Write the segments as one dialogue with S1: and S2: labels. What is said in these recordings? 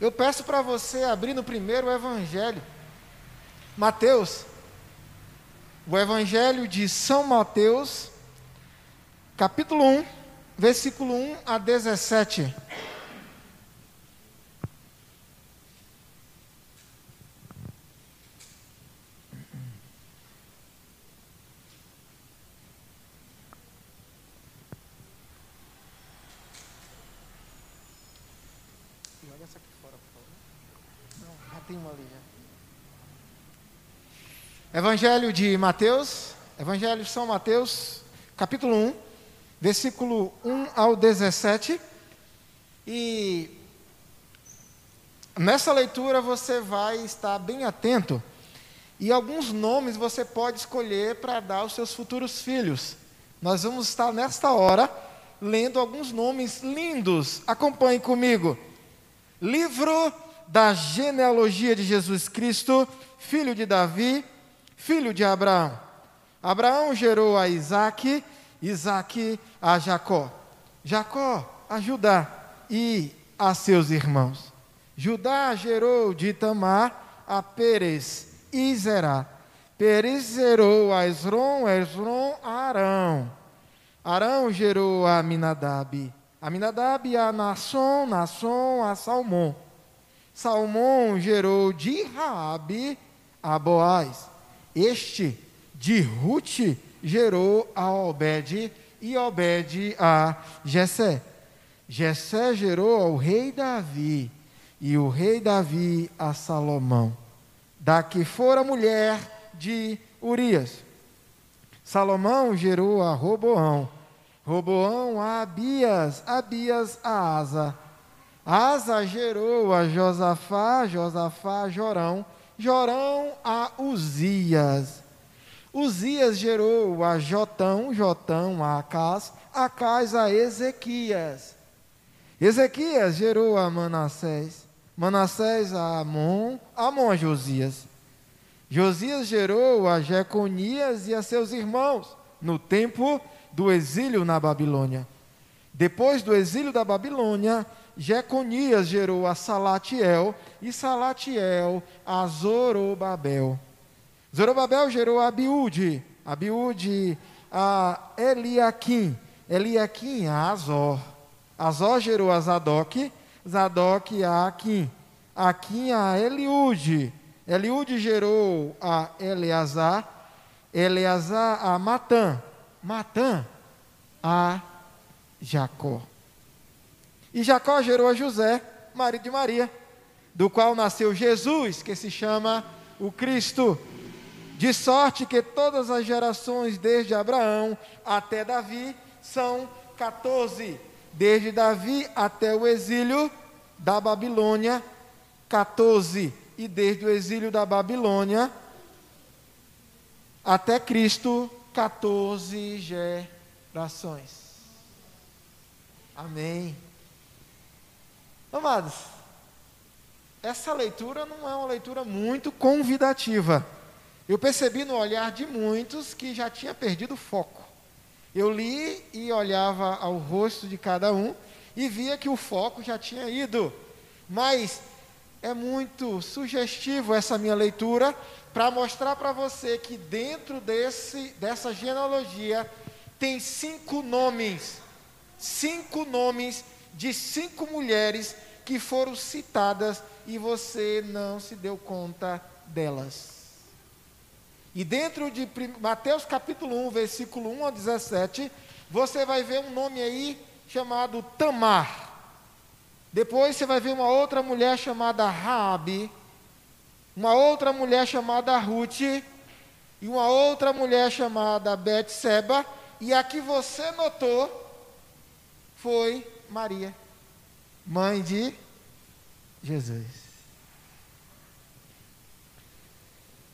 S1: Eu peço para você abrir no primeiro evangelho, Mateus, o evangelho de São Mateus, capítulo 1, versículo 1 a 17. Evangelho de Mateus, Evangelho de São Mateus, capítulo 1, versículo 1 ao 17. E nessa leitura você vai estar bem atento. E alguns nomes você pode escolher para dar aos seus futuros filhos. Nós vamos estar nesta hora lendo alguns nomes lindos. Acompanhe comigo. Livro da genealogia de Jesus Cristo, filho de Davi, filho de Abraão. Abraão gerou a Isaac, Isaac a Jacó. Jacó a Judá e a seus irmãos. Judá gerou de Tamar a Pérez e Zerá. Pérez gerou a Esron, Esron a Arão. Arão gerou a Aminadab. Aminadab a Nasson, Nasson a Salmão. Salmão gerou de Raabe a Boaz. Este de Ruth gerou a Obed e Obed a Jessé. Jessé gerou ao rei Davi e o rei Davi a Salomão, da que fora mulher de Urias. Salomão gerou a Roboão, Roboão a Abias, Abias a Asa. Asa gerou a Josafá, Josafá a Jorão, Jorão a Uzias. Uzias gerou a Jotão, Jotão a Acás, Acás a Ezequias. Ezequias gerou a Manassés, Manassés a Amon, Amon a Josias. Josias gerou a Jeconias e a seus irmãos no tempo do exílio na Babilônia. Depois do exílio da Babilônia, Jeconias gerou a Salatiel, e Salatiel a Zorobabel. Zorobabel gerou a Abiúde, Abiúde a Eliaquim, Eliaquim a Azor. Azor gerou a Zadok, Zadok a Aquim, Aquim a Eliúde, Eliúde gerou a Eleazar, Eleazar a Matã, Matã a Jacó. E Jacó gerou a José, marido de Maria, do qual nasceu Jesus, que se chama o Cristo. De sorte que todas as gerações, desde Abraão até Davi, são 14. Desde Davi até o exílio da Babilônia, 14. E desde o exílio da Babilônia até Cristo, 14 gerações. Amém. Amados, essa leitura não é uma leitura muito convidativa. Eu percebi no olhar de muitos que já tinha perdido o foco. Eu li e olhava ao rosto de cada um e via que o foco já tinha ido. Mas é muito sugestivo essa minha leitura para mostrar para você que dentro desse, dessa genealogia tem cinco nomes. Cinco nomes de cinco mulheres que foram citadas e você não se deu conta delas. E dentro de Mateus capítulo 1, versículo 1 a 17, você vai ver um nome aí chamado Tamar. Depois você vai ver uma outra mulher chamada Raabe, uma outra mulher chamada Ruth e uma outra mulher chamada Betseba, e a que você notou foi Maria, mãe de Jesus.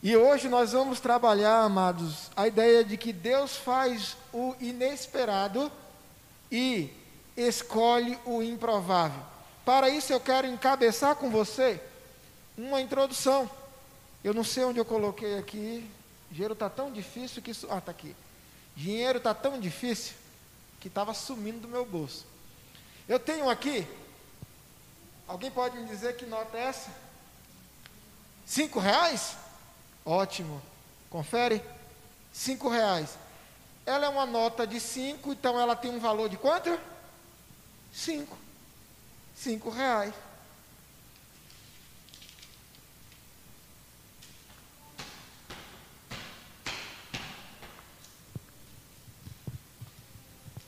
S1: E hoje nós vamos trabalhar, amados, a ideia de que Deus faz o inesperado e escolhe o improvável. Para isso eu quero encabeçar com você uma introdução. Eu não sei onde eu coloquei aqui. Dinheiro está tão difícil que. Ah, está aqui. Dinheiro está tão difícil que estava sumindo do meu bolso. Eu tenho aqui Alguém pode me dizer que nota é essa? Cinco reais? Ótimo. Confere. Cinco reais. Ela é uma nota de cinco, então ela tem um valor de quanto? Cinco. Cinco reais.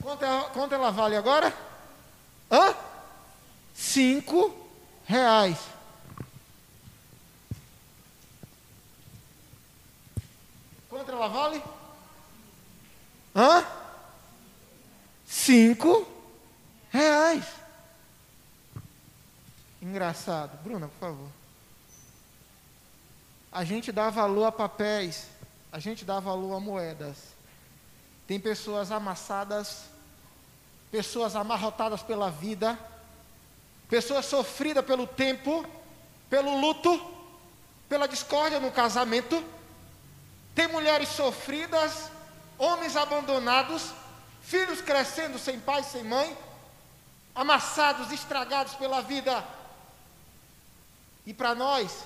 S1: Quanto, é, quanto ela vale agora? Hã? Cinco reais. Quanto ela vale? Hã? Cinco reais. Engraçado. Bruna, por favor. A gente dá valor a papéis, a gente dá valor a moedas. Tem pessoas amassadas pessoas amarrotadas pela vida, pessoas sofridas pelo tempo, pelo luto, pela discórdia no casamento. Tem mulheres sofridas, homens abandonados, filhos crescendo sem pai, sem mãe, amassados, estragados pela vida. E para nós,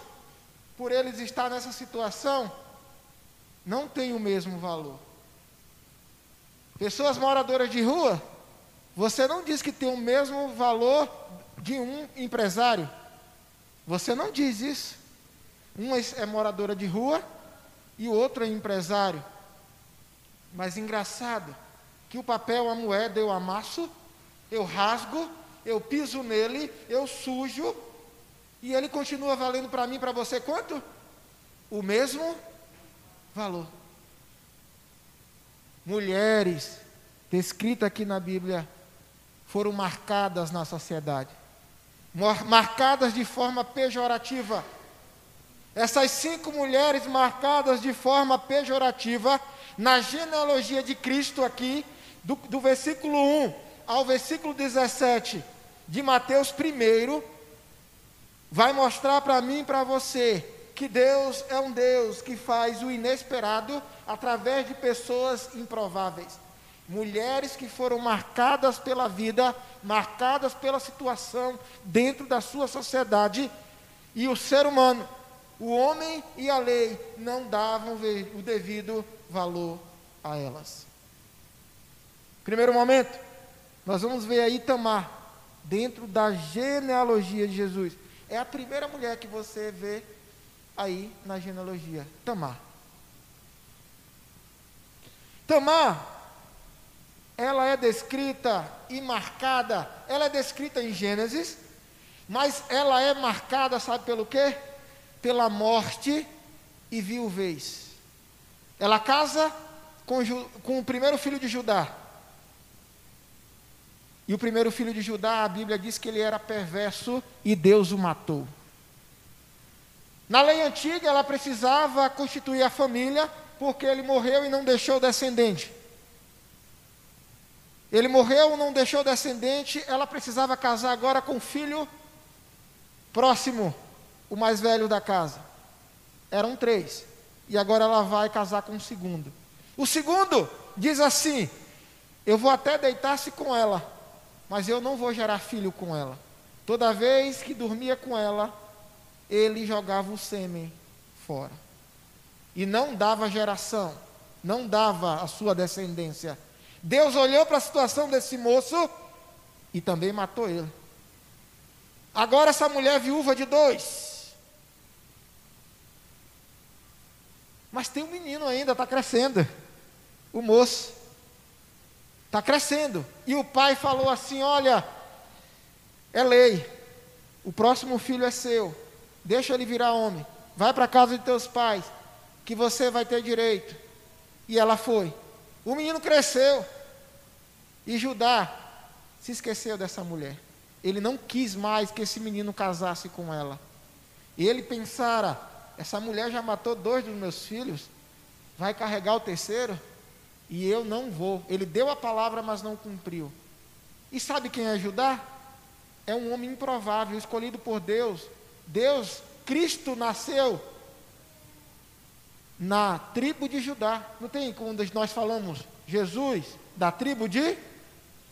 S1: por eles estar nessa situação, não tem o mesmo valor. Pessoas moradoras de rua, você não diz que tem o mesmo valor de um empresário. Você não diz isso. Uma é moradora de rua e o outro é empresário. Mas engraçado que o papel, a moeda, eu amasso, eu rasgo, eu piso nele, eu sujo, e ele continua valendo para mim, para você quanto? O mesmo valor. Mulheres, descrita aqui na Bíblia, foram marcadas na sociedade marcadas de forma pejorativa. Essas cinco mulheres marcadas de forma pejorativa, na genealogia de Cristo aqui, do, do versículo 1 ao versículo 17 de Mateus 1, vai mostrar para mim e para você que Deus é um Deus que faz o inesperado através de pessoas improváveis mulheres que foram marcadas pela vida, marcadas pela situação dentro da sua sociedade, e o ser humano, o homem e a lei não davam o devido valor a elas. Primeiro momento, nós vamos ver aí Tamar, dentro da genealogia de Jesus. É a primeira mulher que você vê aí na genealogia, Tamar. Tamar ela é descrita e marcada, ela é descrita em Gênesis, mas ela é marcada, sabe pelo quê? Pela morte e viuvez. Ela casa com, com o primeiro filho de Judá. E o primeiro filho de Judá, a Bíblia diz que ele era perverso e Deus o matou. Na lei antiga, ela precisava constituir a família, porque ele morreu e não deixou descendente. Ele morreu, não deixou descendente, ela precisava casar agora com o filho próximo, o mais velho da casa. Eram três. E agora ela vai casar com o segundo. O segundo diz assim: Eu vou até deitar-se com ela, mas eu não vou gerar filho com ela. Toda vez que dormia com ela, ele jogava o sêmen fora. E não dava geração, não dava a sua descendência Deus olhou para a situação desse moço e também matou ele. Agora essa mulher viúva de dois. Mas tem um menino ainda, está crescendo. O moço. Está crescendo. E o pai falou assim: Olha, é lei. O próximo filho é seu. Deixa ele virar homem. Vai para a casa de teus pais, que você vai ter direito. E ela foi. O menino cresceu. E Judá se esqueceu dessa mulher. Ele não quis mais que esse menino casasse com ela. E ele pensara: essa mulher já matou dois dos meus filhos, vai carregar o terceiro? E eu não vou. Ele deu a palavra, mas não cumpriu. E sabe quem é Judá? É um homem improvável, escolhido por Deus. Deus, Cristo nasceu na tribo de Judá. Não tem quando nós falamos Jesus da tribo de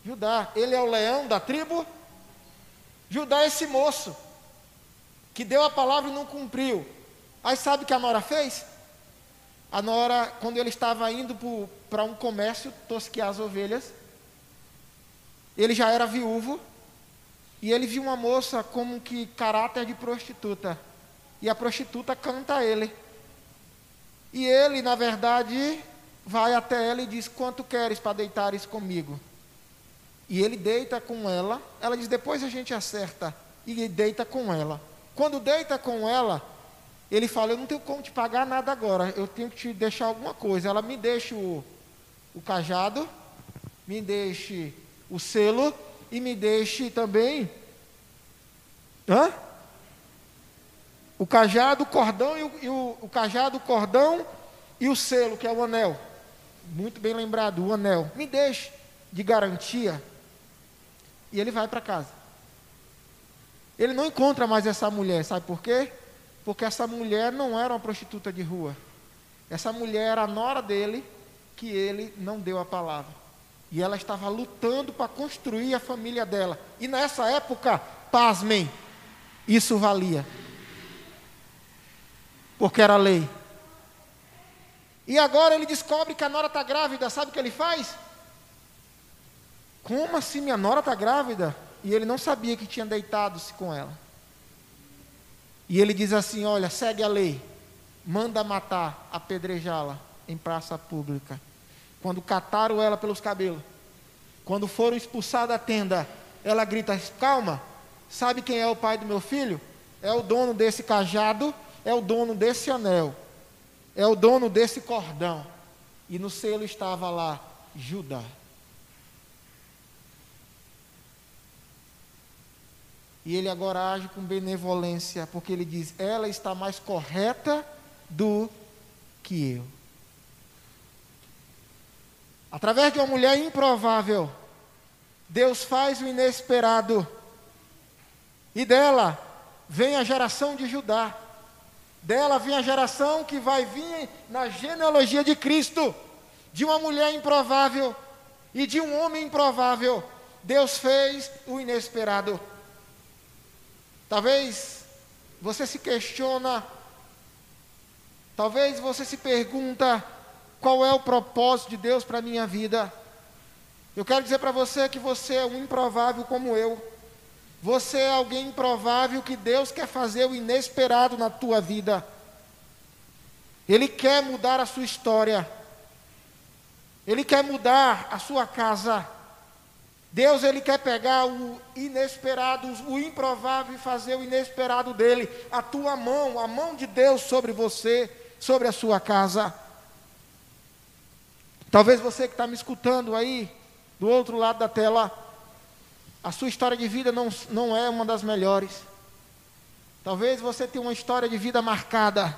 S1: Judá. Ele é o leão da tribo Judá é esse moço que deu a palavra e não cumpriu. Aí sabe o que a Nora fez? A Nora, quando ele estava indo para um comércio tosquear as ovelhas, ele já era viúvo e ele viu uma moça como que caráter de prostituta. E a prostituta canta a ele. E ele, na verdade, vai até ela e diz: Quanto queres para deitares comigo? E ele deita com ela. Ela diz: Depois a gente acerta. E deita com ela. Quando deita com ela, ele fala: Eu não tenho como te pagar nada agora. Eu tenho que te deixar alguma coisa. Ela me deixa o, o cajado, me deixe o selo e me deixe também. Hã? O cajado, o cordão e o, e o, o cajado, o cordão e o selo, que é o anel. Muito bem lembrado, o anel. Me deixe de garantia. E ele vai para casa. Ele não encontra mais essa mulher, sabe por quê? Porque essa mulher não era uma prostituta de rua. Essa mulher era a nora dele, que ele não deu a palavra. E ela estava lutando para construir a família dela. E nessa época, pasmem, isso valia. Porque era lei. E agora ele descobre que a nora está grávida, sabe o que ele faz? Como assim minha nora está grávida? E ele não sabia que tinha deitado-se com ela. E ele diz assim: Olha, segue a lei, manda matar, apedrejá-la em praça pública. Quando cataram ela pelos cabelos, quando foram expulsar da tenda, ela grita: Calma, sabe quem é o pai do meu filho? É o dono desse cajado, é o dono desse anel, é o dono desse cordão. E no selo estava lá Judá. E ele agora age com benevolência, porque ele diz: ela está mais correta do que eu. Através de uma mulher improvável, Deus faz o inesperado. E dela vem a geração de Judá. Dela vem a geração que vai vir na genealogia de Cristo, de uma mulher improvável e de um homem improvável. Deus fez o inesperado. Talvez você se questiona, talvez você se pergunta qual é o propósito de Deus para a minha vida. Eu quero dizer para você que você é um improvável como eu. Você é alguém improvável que Deus quer fazer o inesperado na tua vida. Ele quer mudar a sua história. Ele quer mudar a sua casa. Deus ele quer pegar o inesperado, o improvável e fazer o inesperado dele. A tua mão, a mão de Deus sobre você, sobre a sua casa. Talvez você que está me escutando aí, do outro lado da tela, a sua história de vida não, não é uma das melhores. Talvez você tenha uma história de vida marcada.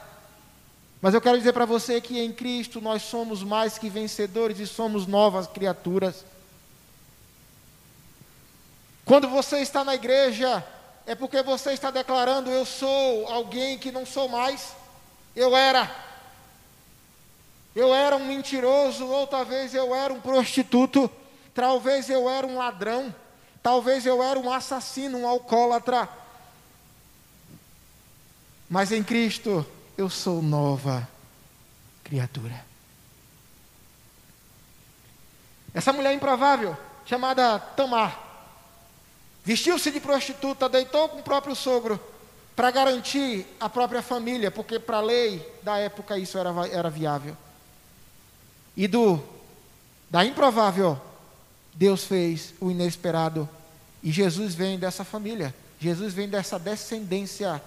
S1: Mas eu quero dizer para você que em Cristo nós somos mais que vencedores e somos novas criaturas. Quando você está na igreja, é porque você está declarando: eu sou alguém que não sou mais. Eu era. Eu era um mentiroso, ou talvez eu era um prostituto, talvez eu era um ladrão, talvez eu era um assassino, um alcoólatra. Mas em Cristo eu sou nova criatura. Essa mulher improvável, chamada Tamar, Vestiu-se de prostituta, deitou com o próprio sogro para garantir a própria família, porque para a lei da época isso era, era viável. E do da improvável, Deus fez o inesperado. E Jesus vem dessa família. Jesus vem dessa descendência.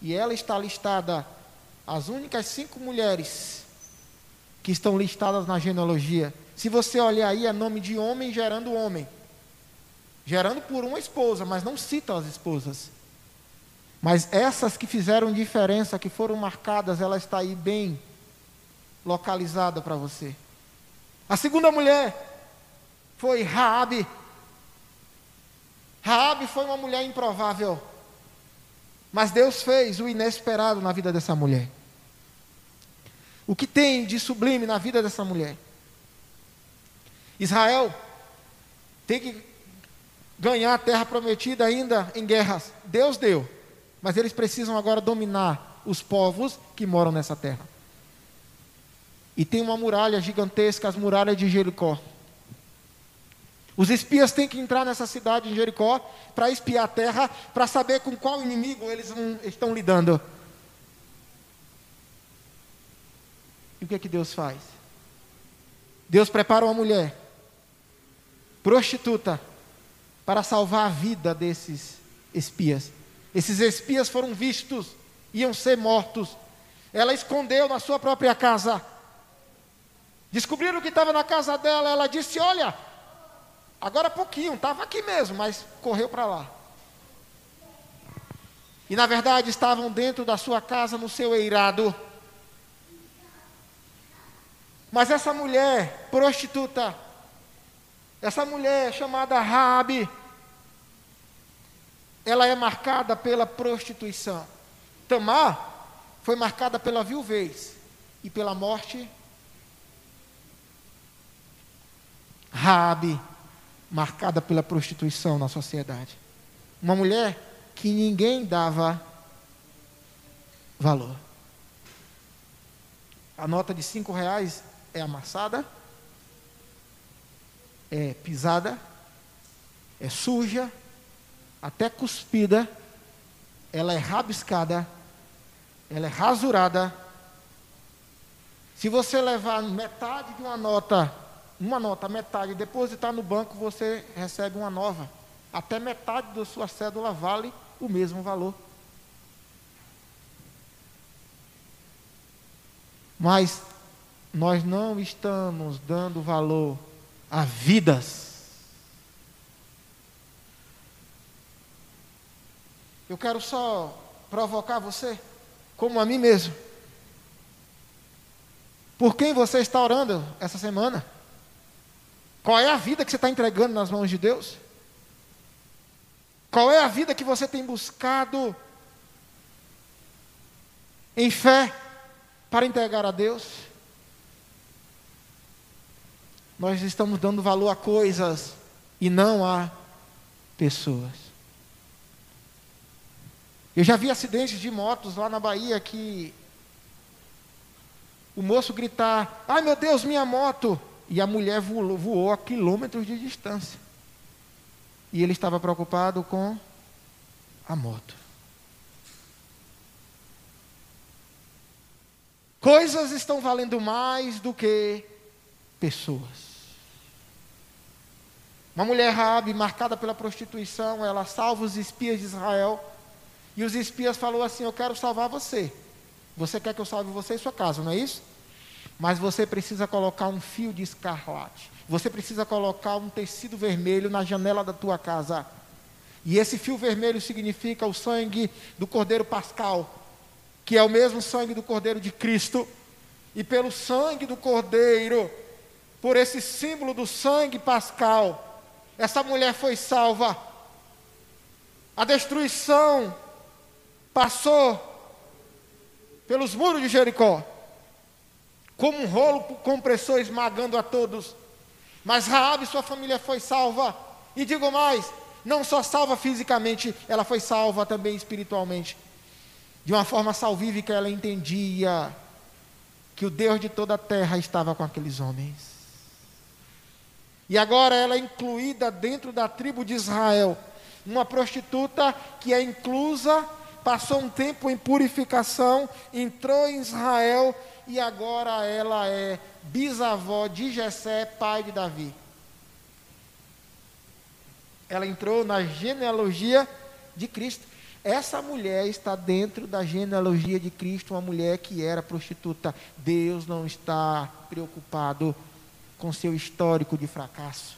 S1: E ela está listada, as únicas cinco mulheres que estão listadas na genealogia. Se você olhar aí, é nome de homem gerando homem gerando por uma esposa, mas não cita as esposas. Mas essas que fizeram diferença, que foram marcadas, ela está aí bem localizada para você. A segunda mulher foi Raabe. Raabe foi uma mulher improvável. Mas Deus fez o inesperado na vida dessa mulher. O que tem de sublime na vida dessa mulher? Israel tem que ganhar a terra prometida ainda em guerras. Deus deu, mas eles precisam agora dominar os povos que moram nessa terra. E tem uma muralha gigantesca, as muralhas de Jericó. Os espias têm que entrar nessa cidade de Jericó para espiar a terra, para saber com qual inimigo eles estão lidando. E o que é que Deus faz? Deus prepara uma mulher prostituta para salvar a vida desses espias. Esses espias foram vistos, iam ser mortos. Ela escondeu na sua própria casa. Descobriram que estava na casa dela. Ela disse: Olha, agora pouquinho, estava aqui mesmo, mas correu para lá. E na verdade estavam dentro da sua casa, no seu eirado. Mas essa mulher prostituta, essa mulher chamada Rabi, ela é marcada pela prostituição. Tamar foi marcada pela viuvez e pela morte. Rabi, marcada pela prostituição na sociedade. Uma mulher que ninguém dava valor. A nota de cinco reais é amassada, é pisada, é suja, até cuspida, ela é rabiscada, ela é rasurada. Se você levar metade de uma nota, uma nota, metade, depositar no banco, você recebe uma nova. Até metade da sua cédula vale o mesmo valor. Mas nós não estamos dando valor a vidas. Eu quero só provocar você, como a mim mesmo. Por quem você está orando essa semana? Qual é a vida que você está entregando nas mãos de Deus? Qual é a vida que você tem buscado em fé para entregar a Deus? nós estamos dando valor a coisas e não a pessoas. Eu já vi acidentes de motos lá na Bahia que o moço gritar: Ai meu Deus, minha moto! E a mulher voou, voou a quilômetros de distância. E ele estava preocupado com a moto. Coisas estão valendo mais do que pessoas. Uma mulher Rabi, marcada pela prostituição, ela salva os espias de Israel. E os espias falou assim: "Eu quero salvar você. Você quer que eu salve você e sua casa, não é isso? Mas você precisa colocar um fio de escarlate. Você precisa colocar um tecido vermelho na janela da tua casa. E esse fio vermelho significa o sangue do Cordeiro Pascal, que é o mesmo sangue do Cordeiro de Cristo. E pelo sangue do Cordeiro, por esse símbolo do sangue pascal, essa mulher foi salva. A destruição passou pelos muros de Jericó, como um rolo compressor esmagando a todos. Mas Raab e sua família foi salva. E digo mais, não só salva fisicamente, ela foi salva também espiritualmente. De uma forma salvífica, ela entendia que o Deus de toda a terra estava com aqueles homens. E agora ela é incluída dentro da tribo de Israel. Uma prostituta que é inclusa, passou um tempo em purificação, entrou em Israel e agora ela é bisavó de Jessé, pai de Davi. Ela entrou na genealogia de Cristo. Essa mulher está dentro da genealogia de Cristo, uma mulher que era prostituta. Deus não está preocupado com seu histórico de fracasso.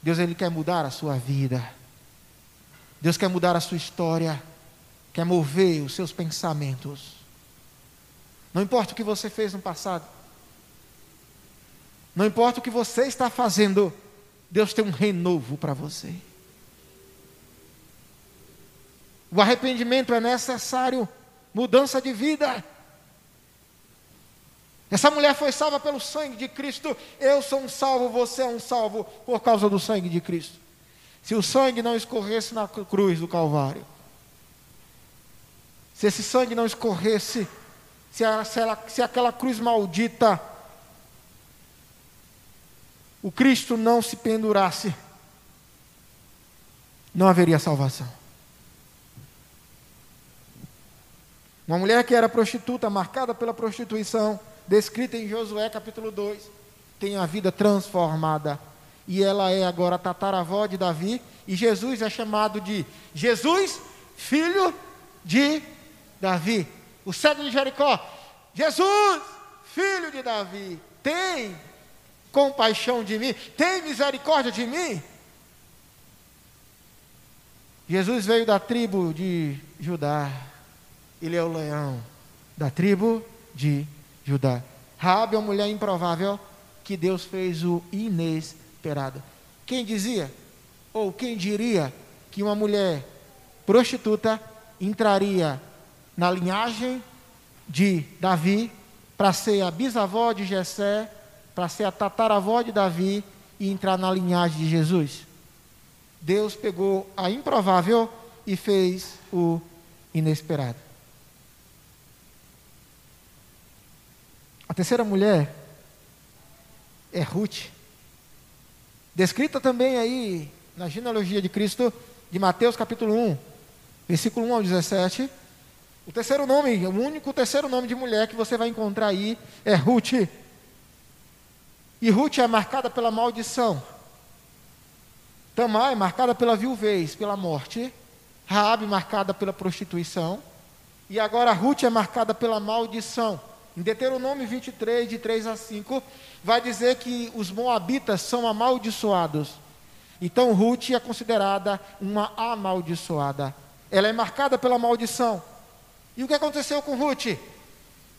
S1: Deus ele quer mudar a sua vida. Deus quer mudar a sua história, quer mover os seus pensamentos. Não importa o que você fez no passado. Não importa o que você está fazendo, Deus tem um renovo para você. O arrependimento é necessário, mudança de vida. Essa mulher foi salva pelo sangue de Cristo. Eu sou um salvo, você é um salvo por causa do sangue de Cristo. se o sangue não escorresse na cruz do Calvário, se esse sangue não escorresse, se, a, se, ela, se aquela cruz maldita, o Cristo não se pendurasse, não haveria salvação. Uma mulher que era prostituta, marcada pela prostituição, descrita em Josué capítulo 2, tem a vida transformada. E ela é agora tataravó de Davi. E Jesus é chamado de Jesus, filho de Davi. O cego de Jericó. Jesus, filho de Davi, tem compaixão de mim, tem misericórdia de mim. Jesus veio da tribo de Judá. Ele é o leão da tribo de Judá. Rabi é uma mulher improvável que Deus fez o inesperado. Quem dizia, ou quem diria, que uma mulher prostituta entraria na linhagem de Davi para ser a bisavó de Jessé, para ser a tataravó de Davi e entrar na linhagem de Jesus? Deus pegou a improvável e fez o inesperado. A terceira mulher é Ruth, descrita também aí na genealogia de Cristo, de Mateus capítulo 1, versículo 1 ao 17. O terceiro nome, o único terceiro nome de mulher que você vai encontrar aí é Ruth. E Ruth é marcada pela maldição. Tamar é marcada pela viuvez, pela morte. Raabe marcada pela prostituição. E agora Ruth é marcada pela maldição. Em Deuteronômio 23, de 3 a 5, vai dizer que os moabitas são amaldiçoados. Então Ruth é considerada uma amaldiçoada. Ela é marcada pela maldição. E o que aconteceu com Ruth?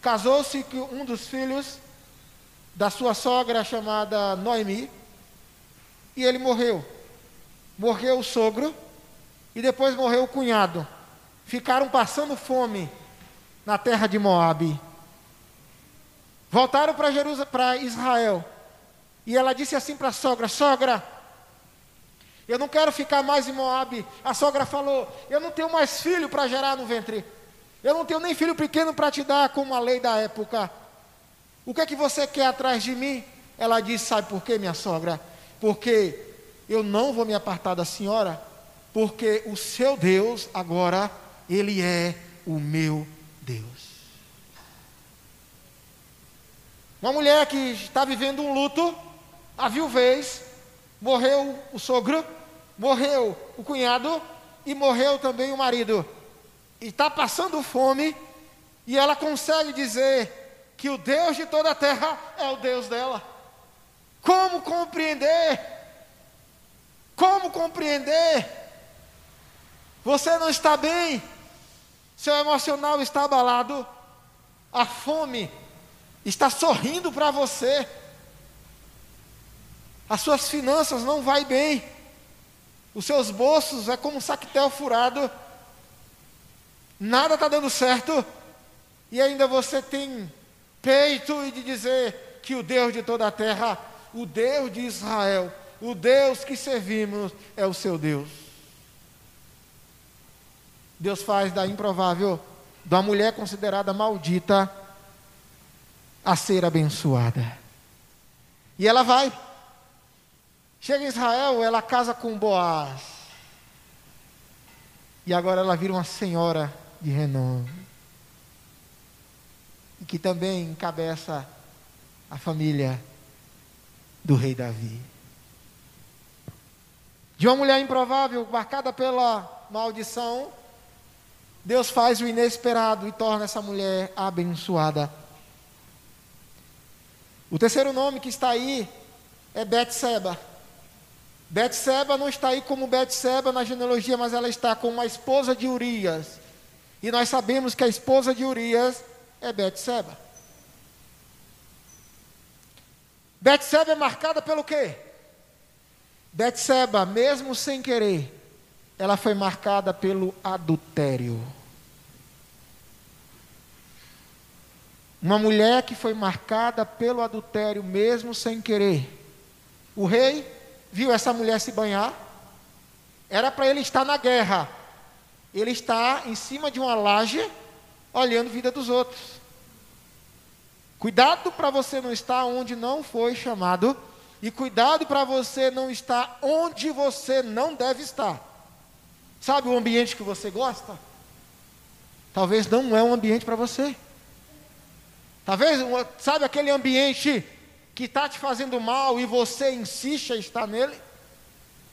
S1: Casou-se com um dos filhos da sua sogra chamada Noemi, e ele morreu. Morreu o sogro e depois morreu o cunhado. Ficaram passando fome na terra de Moabe. Voltaram para Israel. E ela disse assim para a sogra: Sogra, eu não quero ficar mais em Moabe. A sogra falou: Eu não tenho mais filho para gerar no ventre. Eu não tenho nem filho pequeno para te dar, como a lei da época. O que é que você quer atrás de mim? Ela disse: Sabe por quê, minha sogra? Porque eu não vou me apartar da senhora, porque o seu Deus agora, ele é o meu Deus. Uma mulher que está vivendo um luto, a viuvez, morreu o sogro, morreu o cunhado e morreu também o marido. E está passando fome, e ela consegue dizer que o Deus de toda a terra é o Deus dela. Como compreender? Como compreender? Você não está bem, seu emocional está abalado, a fome está sorrindo para você. As suas finanças não vai bem. Os seus bolsos é como um saquetel furado. Nada está dando certo. E ainda você tem peito de dizer que o Deus de toda a terra, o Deus de Israel, o Deus que servimos é o seu Deus. Deus faz da improvável, da mulher considerada maldita, a ser abençoada. E ela vai. Chega em Israel, ela casa com Boaz. E agora ela vira uma senhora de renome. E que também encabeça a família do rei Davi. De uma mulher improvável, marcada pela maldição, Deus faz o inesperado e torna essa mulher abençoada. O terceiro nome que está aí é Betseba. Betseba não está aí como Betseba na genealogia, mas ela está como a esposa de Urias. E nós sabemos que a esposa de Urias é Betseba. Betseba é marcada pelo quê? Betseba, mesmo sem querer, ela foi marcada pelo adultério. Uma mulher que foi marcada pelo adultério, mesmo sem querer. O rei viu essa mulher se banhar, Era para ele estar na guerra. Ele está em cima de uma laje, olhando a vida dos outros. Cuidado para você não estar onde não foi chamado, e cuidado para você não estar onde você não deve estar. Sabe o ambiente que você gosta? Talvez não é um ambiente para você. Talvez, sabe aquele ambiente que está te fazendo mal e você insiste a estar nele?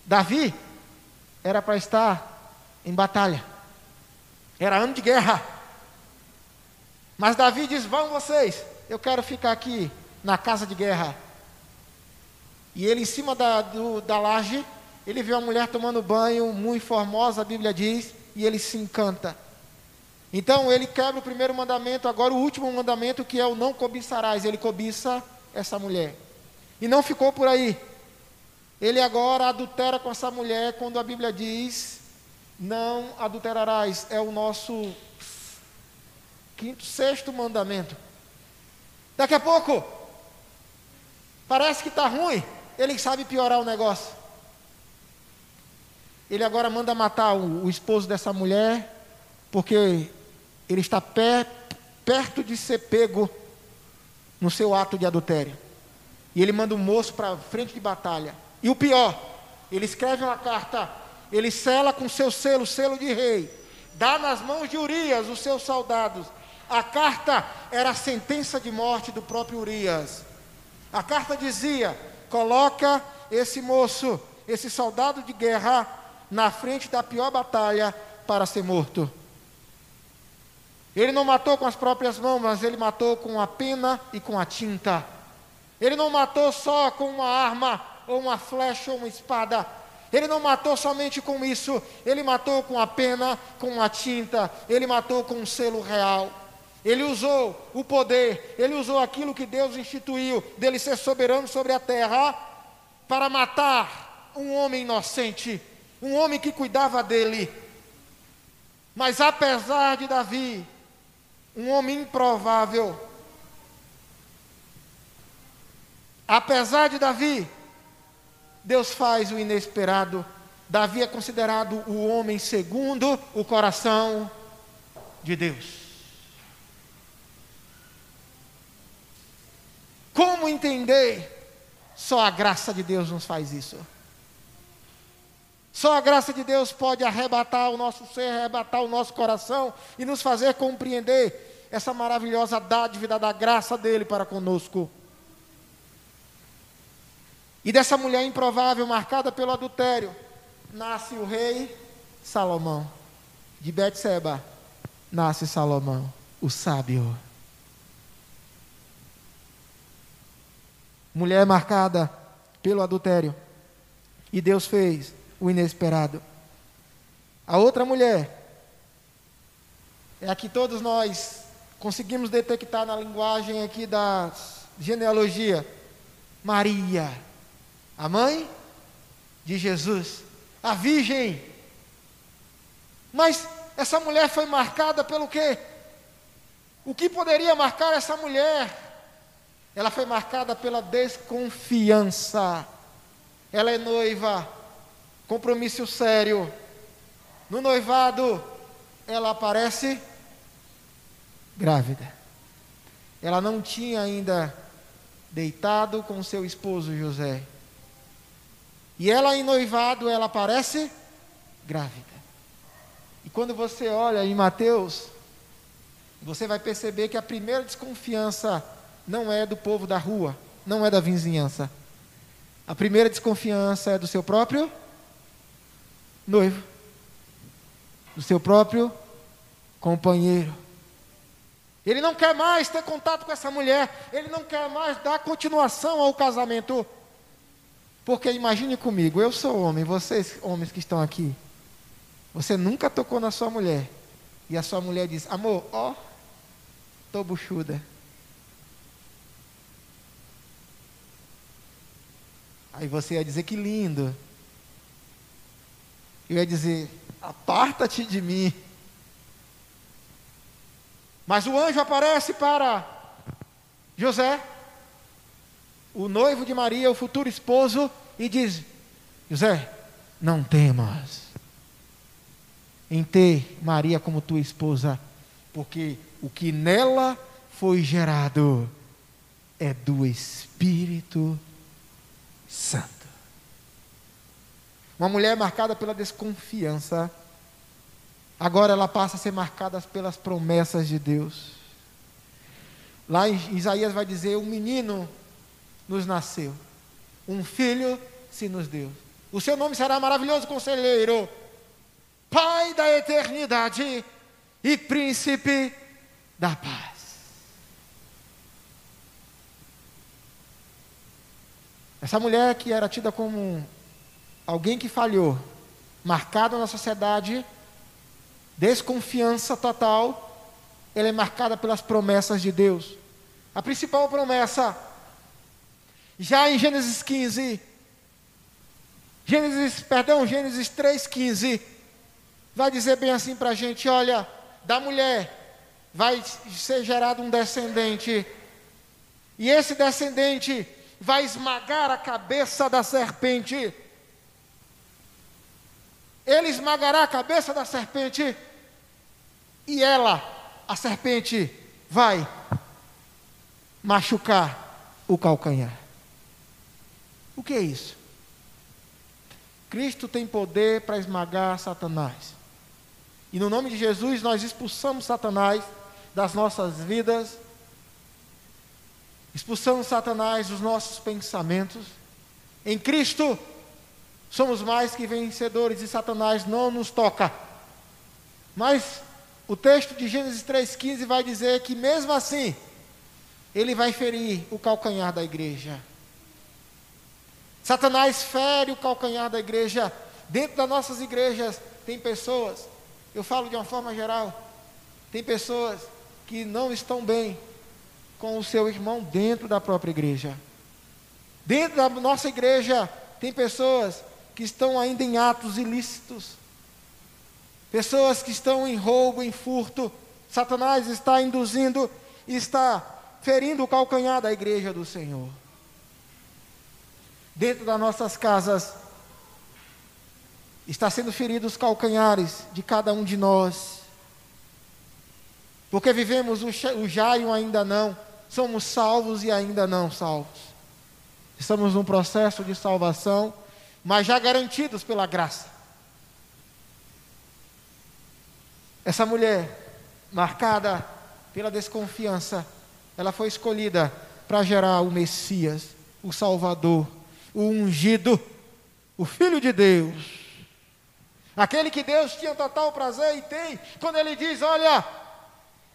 S1: Davi era para estar em batalha, era ano de guerra. Mas Davi diz: Vão vocês, eu quero ficar aqui na casa de guerra. E ele, em cima da, do, da laje, ele vê uma mulher tomando banho, muito formosa, a Bíblia diz, e ele se encanta. Então ele quebra o primeiro mandamento, agora o último mandamento, que é o não cobiçarás. Ele cobiça essa mulher. E não ficou por aí. Ele agora adultera com essa mulher quando a Bíblia diz: não adulterarás. É o nosso quinto, sexto mandamento. Daqui a pouco, parece que está ruim. Ele sabe piorar o negócio. Ele agora manda matar o, o esposo dessa mulher, porque ele está perto de ser pego no seu ato de adultério. E ele manda um moço para frente de batalha. E o pior, ele escreve uma carta, ele sela com seu selo, selo de rei, dá nas mãos de Urias, os seus soldados. A carta era a sentença de morte do próprio Urias. A carta dizia: coloca esse moço, esse soldado de guerra, na frente da pior batalha para ser morto. Ele não matou com as próprias mãos, mas ele matou com a pena e com a tinta. Ele não matou só com uma arma, ou uma flecha, ou uma espada. Ele não matou somente com isso, ele matou com a pena, com a tinta, ele matou com um selo real. Ele usou o poder, ele usou aquilo que Deus instituiu, dele ser soberano sobre a terra, para matar um homem inocente, um homem que cuidava dele. Mas apesar de Davi um homem improvável. Apesar de Davi, Deus faz o inesperado. Davi é considerado o homem segundo o coração de Deus. Como entender? Só a graça de Deus nos faz isso. Só a graça de Deus pode arrebatar o nosso ser, arrebatar o nosso coração e nos fazer compreender essa maravilhosa dádiva da graça dele para conosco. E dessa mulher improvável, marcada pelo adultério, nasce o rei Salomão. De Betseba nasce Salomão, o sábio. Mulher marcada pelo adultério. E Deus fez o inesperado. A outra mulher é a que todos nós conseguimos detectar na linguagem aqui da genealogia. Maria, a mãe de Jesus, a virgem. Mas essa mulher foi marcada pelo quê? O que poderia marcar essa mulher? Ela foi marcada pela desconfiança. Ela é noiva, compromisso sério. No noivado, ela aparece grávida. Ela não tinha ainda deitado com seu esposo José. E ela em noivado, ela aparece grávida. E quando você olha em Mateus, você vai perceber que a primeira desconfiança não é do povo da rua, não é da vizinhança. A primeira desconfiança é do seu próprio noivo, do seu próprio companheiro. Ele não quer mais ter contato com essa mulher, ele não quer mais dar continuação ao casamento. Porque imagine comigo, eu sou homem, vocês homens que estão aqui, você nunca tocou na sua mulher, e a sua mulher diz: Amor, ó, tô buchuda. Aí você ia dizer que lindo. Eu ia dizer: aparta-te de mim. Mas o anjo aparece para José, o noivo de Maria, o futuro esposo, e diz: José, não temas. em ter Maria como tua esposa, porque o que nela foi gerado é do Espírito Santo. Uma mulher marcada pela desconfiança, agora ela passa a ser marcada pelas promessas de Deus. Lá em Isaías vai dizer: Um menino nos nasceu, um filho se nos deu. O seu nome será maravilhoso conselheiro, Pai da eternidade e príncipe da paz. Essa mulher que era tida como alguém que falhou, marcada na sociedade, desconfiança total, ela é marcada pelas promessas de Deus. A principal promessa, já em Gênesis 15, Gênesis, perdão, Gênesis 3,15, vai dizer bem assim para a gente: olha, da mulher vai ser gerado um descendente, e esse descendente vai esmagar a cabeça da serpente. Ele esmagará a cabeça da serpente, e ela, a serpente, vai machucar o calcanhar. O que é isso? Cristo tem poder para esmagar Satanás. E no nome de Jesus nós expulsamos Satanás das nossas vidas, expulsamos Satanás dos nossos pensamentos. Em Cristo somos mais que vencedores e Satanás não nos toca. Mas o texto de Gênesis 3,15 vai dizer que mesmo assim, ele vai ferir o calcanhar da igreja. Satanás fere o calcanhar da igreja. Dentro das nossas igrejas tem pessoas, eu falo de uma forma geral, tem pessoas que não estão bem com o seu irmão dentro da própria igreja. Dentro da nossa igreja tem pessoas que estão ainda em atos ilícitos. Pessoas que estão em roubo, em furto. Satanás está induzindo está ferindo o calcanhar da igreja do Senhor dentro das nossas casas, está sendo feridos os calcanhares de cada um de nós. Porque vivemos o já e o ainda não, somos salvos e ainda não salvos. Estamos num processo de salvação, mas já garantidos pela graça. Essa mulher, marcada pela desconfiança, ela foi escolhida para gerar o Messias, o Salvador, o ungido, o Filho de Deus. Aquele que Deus tinha total prazer e tem, quando ele diz: Olha,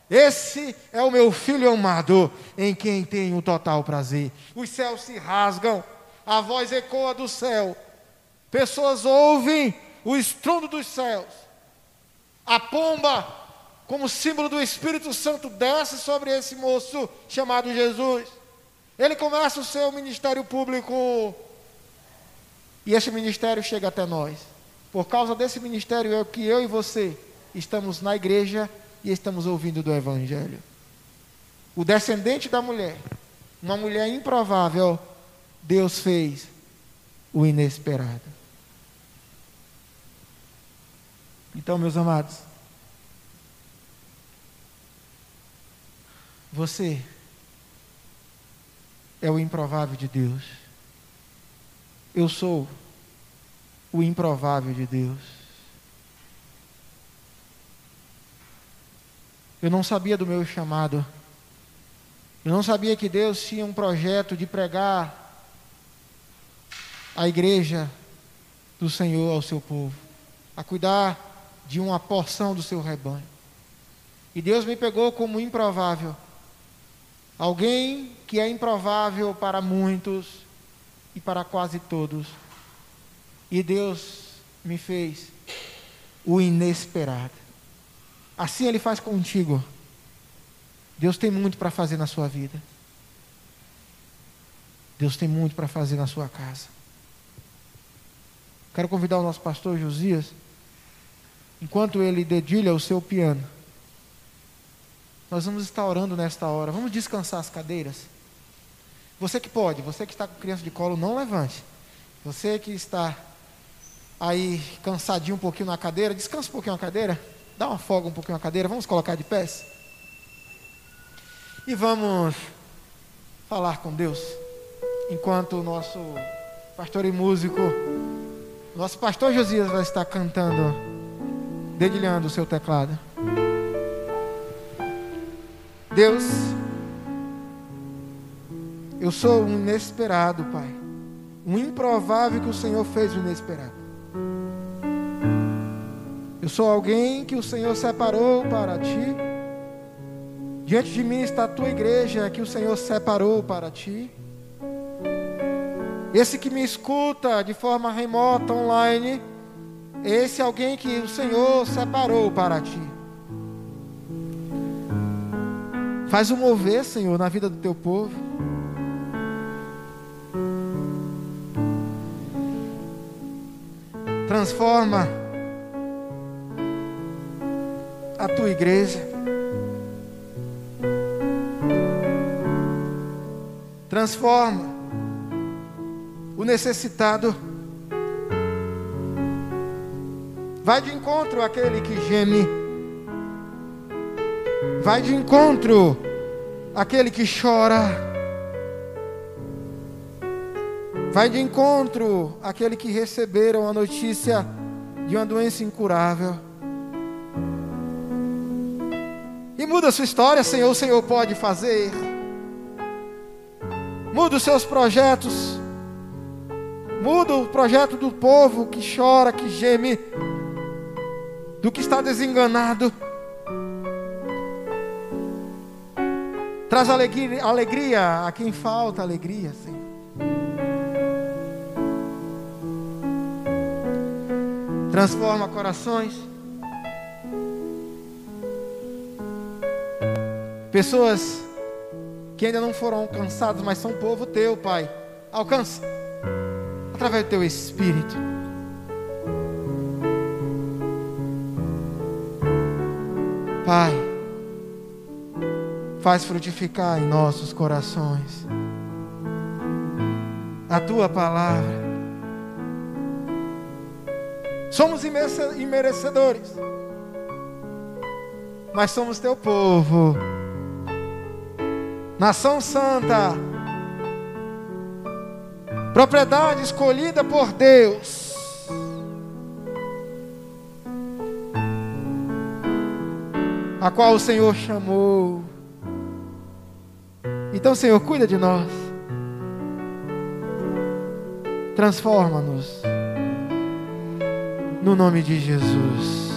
S1: esse é o meu filho amado, em quem tenho total prazer. Os céus se rasgam, a voz ecoa do céu, pessoas ouvem o estrondo dos céus, a pomba, como símbolo do Espírito Santo, desce sobre esse moço chamado Jesus. Ele começa o seu ministério público e esse ministério chega até nós. Por causa desse ministério é que eu e você estamos na igreja e estamos ouvindo do Evangelho. O descendente da mulher, uma mulher improvável, Deus fez o inesperado. Então, meus amados, você é o improvável de Deus. Eu sou o improvável de Deus. Eu não sabia do meu chamado. Eu não sabia que Deus tinha um projeto de pregar a igreja do Senhor ao seu povo, a cuidar de uma porção do seu rebanho. E Deus me pegou como improvável. Alguém que é improvável para muitos, e para quase todos. E Deus me fez o inesperado. Assim Ele faz contigo. Deus tem muito para fazer na sua vida. Deus tem muito para fazer na sua casa. Quero convidar o nosso pastor Josias, enquanto ele dedilha o seu piano. Nós vamos estar orando nesta hora. Vamos descansar as cadeiras. Você que pode, você que está com criança de colo, não levante. Você que está aí cansadinho um pouquinho na cadeira, descansa um pouquinho na cadeira, dá uma folga um pouquinho na cadeira, vamos colocar de pés. E vamos falar com Deus, enquanto o nosso pastor e músico, nosso pastor Josias vai estar cantando, dedilhando o seu teclado. Deus, eu sou um inesperado, Pai. Um improvável que o Senhor fez o inesperado. Eu sou alguém que o Senhor separou para ti. Diante de mim está a tua igreja que o Senhor separou para ti. Esse que me escuta de forma remota, online, esse é alguém que o Senhor separou para ti. Faz o mover, Senhor, na vida do teu povo. Transforma a tua igreja. Transforma o necessitado. Vai de encontro àquele que geme. Vai de encontro àquele que chora. Vai de encontro àquele que receberam a notícia de uma doença incurável. E muda a sua história, Senhor, o Senhor pode fazer. Muda os seus projetos. Muda o projeto do povo que chora, que geme, do que está desenganado. Traz alegria, alegria a quem falta alegria, Senhor. Transforma corações. Pessoas que ainda não foram alcançadas, mas são povo teu, Pai. Alcança através do teu Espírito. Pai faz frutificar em nossos corações a tua palavra. Somos imerecedores, mas somos teu povo, nação santa, propriedade escolhida por Deus. A qual o Senhor chamou então, Senhor, cuida de nós. Transforma-nos. No nome de Jesus.